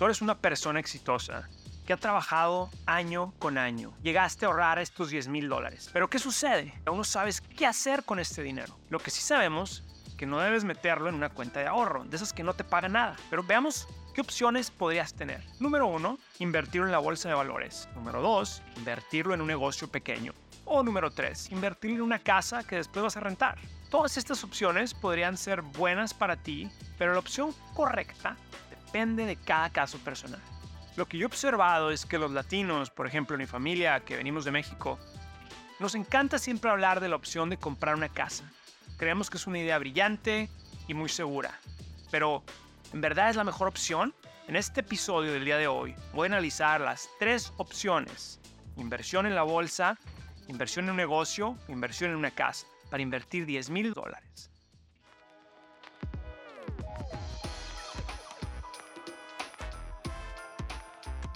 tú eres una persona exitosa que ha trabajado año con año. Llegaste a ahorrar estos 10 mil dólares. Pero ¿qué sucede? Aún no sabes qué hacer con este dinero. Lo que sí sabemos que no debes meterlo en una cuenta de ahorro, de esas que no te pagan nada. Pero veamos qué opciones podrías tener. Número uno, invertirlo en la bolsa de valores. Número dos, invertirlo en un negocio pequeño. O número tres, invertirlo en una casa que después vas a rentar. Todas estas opciones podrían ser buenas para ti, pero la opción correcta depende de cada caso personal. Lo que yo he observado es que los latinos, por ejemplo, mi familia que venimos de México, nos encanta siempre hablar de la opción de comprar una casa. Creemos que es una idea brillante y muy segura. Pero, ¿en verdad es la mejor opción? En este episodio del día de hoy voy a analizar las tres opciones. Inversión en la bolsa, inversión en un negocio, inversión en una casa, para invertir 10 mil dólares.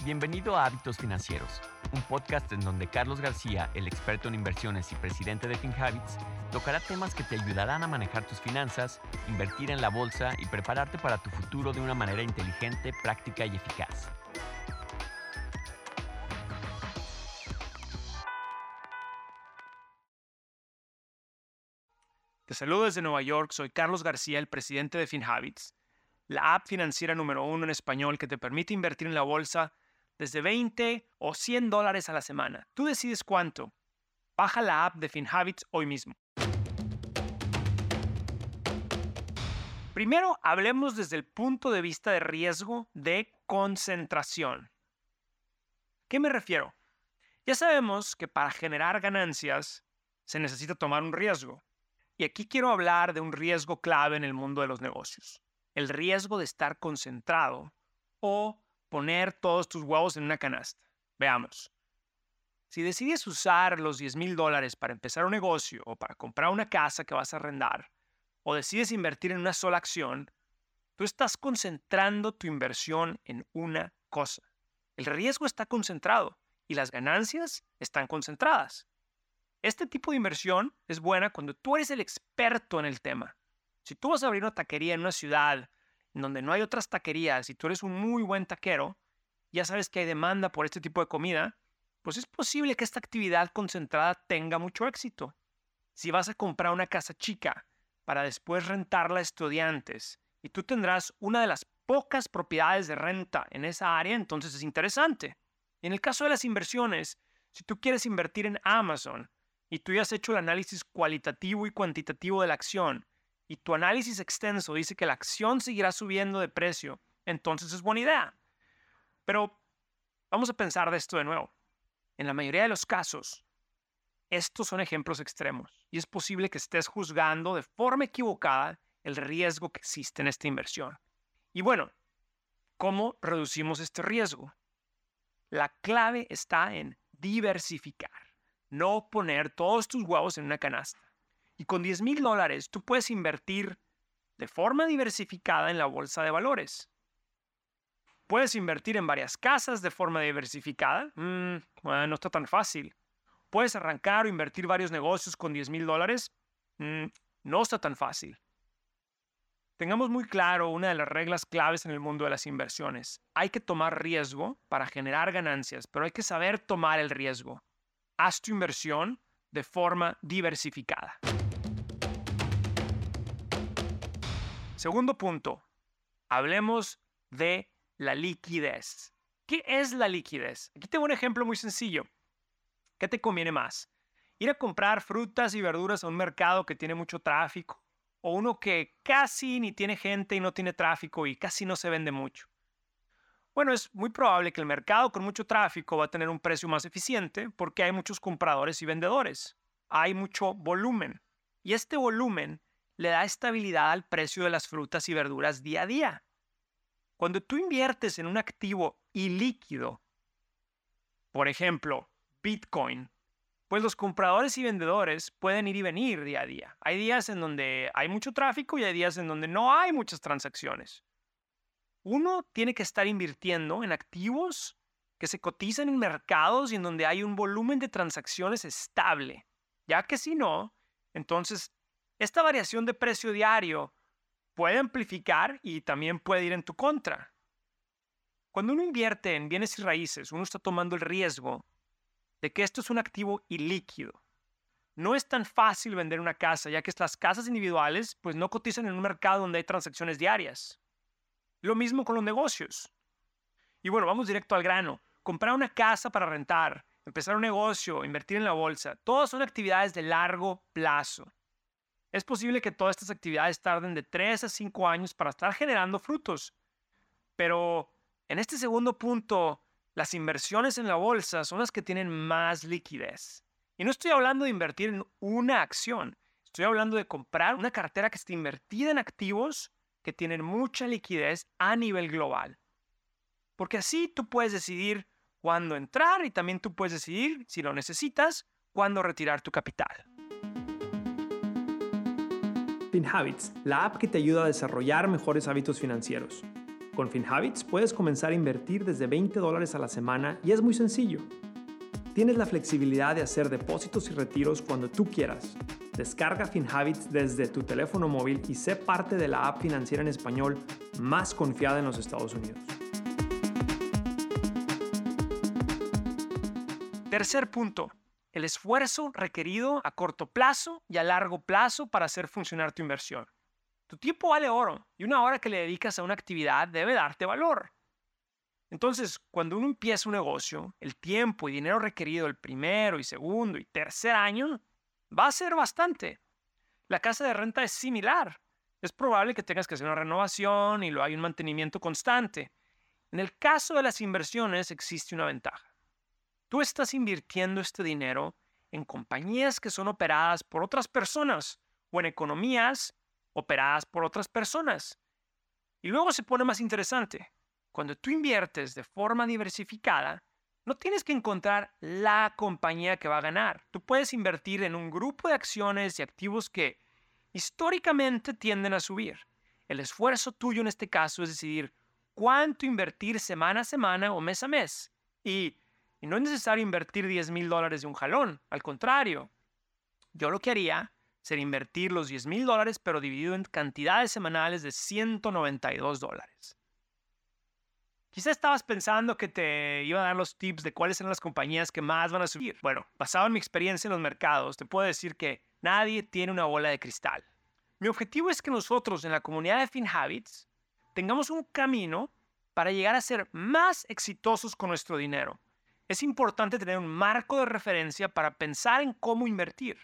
Bienvenido a Hábitos Financieros, un podcast en donde Carlos García, el experto en inversiones y presidente de FinHabits, tocará temas que te ayudarán a manejar tus finanzas, invertir en la bolsa y prepararte para tu futuro de una manera inteligente, práctica y eficaz. Te saludo desde Nueva York, soy Carlos García, el presidente de FinHabits, la app financiera número uno en español que te permite invertir en la bolsa desde 20 o 100 dólares a la semana. Tú decides cuánto. Baja la app de FinHabits hoy mismo. Primero, hablemos desde el punto de vista de riesgo de concentración. ¿Qué me refiero? Ya sabemos que para generar ganancias se necesita tomar un riesgo. Y aquí quiero hablar de un riesgo clave en el mundo de los negocios. El riesgo de estar concentrado o poner todos tus huevos en una canasta. Veamos. Si decides usar los 10 mil dólares para empezar un negocio o para comprar una casa que vas a arrendar, o decides invertir en una sola acción, tú estás concentrando tu inversión en una cosa. El riesgo está concentrado y las ganancias están concentradas. Este tipo de inversión es buena cuando tú eres el experto en el tema. Si tú vas a abrir una taquería en una ciudad donde no hay otras taquerías y tú eres un muy buen taquero, ya sabes que hay demanda por este tipo de comida, pues es posible que esta actividad concentrada tenga mucho éxito. Si vas a comprar una casa chica para después rentarla a estudiantes y tú tendrás una de las pocas propiedades de renta en esa área, entonces es interesante. En el caso de las inversiones, si tú quieres invertir en Amazon y tú ya has hecho el análisis cualitativo y cuantitativo de la acción y tu análisis extenso dice que la acción seguirá subiendo de precio, entonces es buena idea. Pero vamos a pensar de esto de nuevo. En la mayoría de los casos, estos son ejemplos extremos y es posible que estés juzgando de forma equivocada el riesgo que existe en esta inversión. Y bueno, ¿cómo reducimos este riesgo? La clave está en diversificar, no poner todos tus huevos en una canasta. Y con 10 mil dólares tú puedes invertir de forma diversificada en la bolsa de valores. Puedes invertir en varias casas de forma diversificada. Mm, bueno, no está tan fácil. Puedes arrancar o invertir varios negocios con 10 mil dólares. Mm, no está tan fácil. Tengamos muy claro una de las reglas claves en el mundo de las inversiones. Hay que tomar riesgo para generar ganancias, pero hay que saber tomar el riesgo. Haz tu inversión de forma diversificada. Segundo punto, hablemos de la liquidez. ¿Qué es la liquidez? Aquí tengo un ejemplo muy sencillo. ¿Qué te conviene más? ¿Ir a comprar frutas y verduras a un mercado que tiene mucho tráfico? ¿O uno que casi ni tiene gente y no tiene tráfico y casi no se vende mucho? Bueno, es muy probable que el mercado con mucho tráfico va a tener un precio más eficiente porque hay muchos compradores y vendedores. Hay mucho volumen. Y este volumen le da estabilidad al precio de las frutas y verduras día a día. Cuando tú inviertes en un activo ilíquido, por ejemplo, Bitcoin, pues los compradores y vendedores pueden ir y venir día a día. Hay días en donde hay mucho tráfico y hay días en donde no hay muchas transacciones. Uno tiene que estar invirtiendo en activos que se cotizan en mercados y en donde hay un volumen de transacciones estable, ya que si no, entonces esta variación de precio diario puede amplificar y también puede ir en tu contra. Cuando uno invierte en bienes y raíces, uno está tomando el riesgo de que esto es un activo ilíquido. No es tan fácil vender una casa, ya que las casas individuales pues no cotizan en un mercado donde hay transacciones diarias. Lo mismo con los negocios. Y bueno, vamos directo al grano. Comprar una casa para rentar, empezar un negocio, invertir en la bolsa, todas son actividades de largo plazo. Es posible que todas estas actividades tarden de 3 a 5 años para estar generando frutos. Pero en este segundo punto, las inversiones en la bolsa son las que tienen más liquidez. Y no estoy hablando de invertir en una acción, estoy hablando de comprar una cartera que esté invertida en activos que tienen mucha liquidez a nivel global. Porque así tú puedes decidir cuándo entrar y también tú puedes decidir, si lo necesitas, cuándo retirar tu capital. FinHabits, la app que te ayuda a desarrollar mejores hábitos financieros. Con FinHabits puedes comenzar a invertir desde 20 dólares a la semana y es muy sencillo. Tienes la flexibilidad de hacer depósitos y retiros cuando tú quieras. Descarga FinHabits desde tu teléfono móvil y sé parte de la app financiera en español más confiada en los Estados Unidos. Tercer punto, el esfuerzo requerido a corto plazo y a largo plazo para hacer funcionar tu inversión. Tu tiempo vale oro y una hora que le dedicas a una actividad debe darte valor. Entonces, cuando uno empieza un negocio, el tiempo y dinero requerido el primero y segundo y tercer año va a ser bastante. La casa de renta es similar. Es probable que tengas que hacer una renovación y lo hay un mantenimiento constante. En el caso de las inversiones existe una ventaja. Tú estás invirtiendo este dinero en compañías que son operadas por otras personas o en economías operadas por otras personas. Y luego se pone más interesante. Cuando tú inviertes de forma diversificada, no tienes que encontrar la compañía que va a ganar. Tú puedes invertir en un grupo de acciones y activos que históricamente tienden a subir. El esfuerzo tuyo en este caso es decidir cuánto invertir semana a semana o mes a mes. Y, y no es necesario invertir 10 mil dólares de un jalón. Al contrario, yo lo que haría sería invertir los 10 mil dólares, pero dividido en cantidades semanales de 192 dólares. Quizá estabas pensando que te iba a dar los tips de cuáles eran las compañías que más van a subir. Bueno, basado en mi experiencia en los mercados, te puedo decir que nadie tiene una bola de cristal. Mi objetivo es que nosotros en la comunidad de FinHabits tengamos un camino para llegar a ser más exitosos con nuestro dinero. Es importante tener un marco de referencia para pensar en cómo invertir.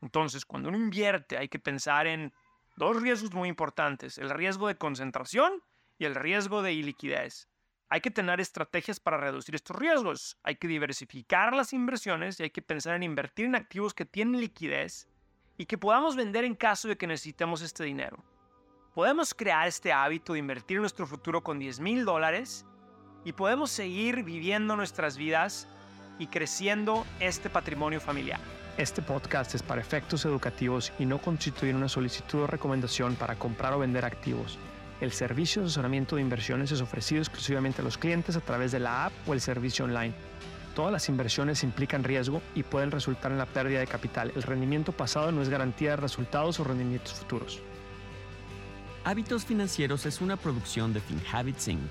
Entonces, cuando uno invierte, hay que pensar en dos riesgos muy importantes, el riesgo de concentración y el riesgo de iliquidez. Hay que tener estrategias para reducir estos riesgos, hay que diversificar las inversiones y hay que pensar en invertir en activos que tienen liquidez y que podamos vender en caso de que necesitemos este dinero. Podemos crear este hábito de invertir en nuestro futuro con 10 mil dólares y podemos seguir viviendo nuestras vidas y creciendo este patrimonio familiar. Este podcast es para efectos educativos y no constituye una solicitud o recomendación para comprar o vender activos. El servicio de asesoramiento de inversiones es ofrecido exclusivamente a los clientes a través de la app o el servicio online. Todas las inversiones implican riesgo y pueden resultar en la pérdida de capital. El rendimiento pasado no es garantía de resultados o rendimientos futuros. Hábitos Financieros es una producción de FinHabits Inc.,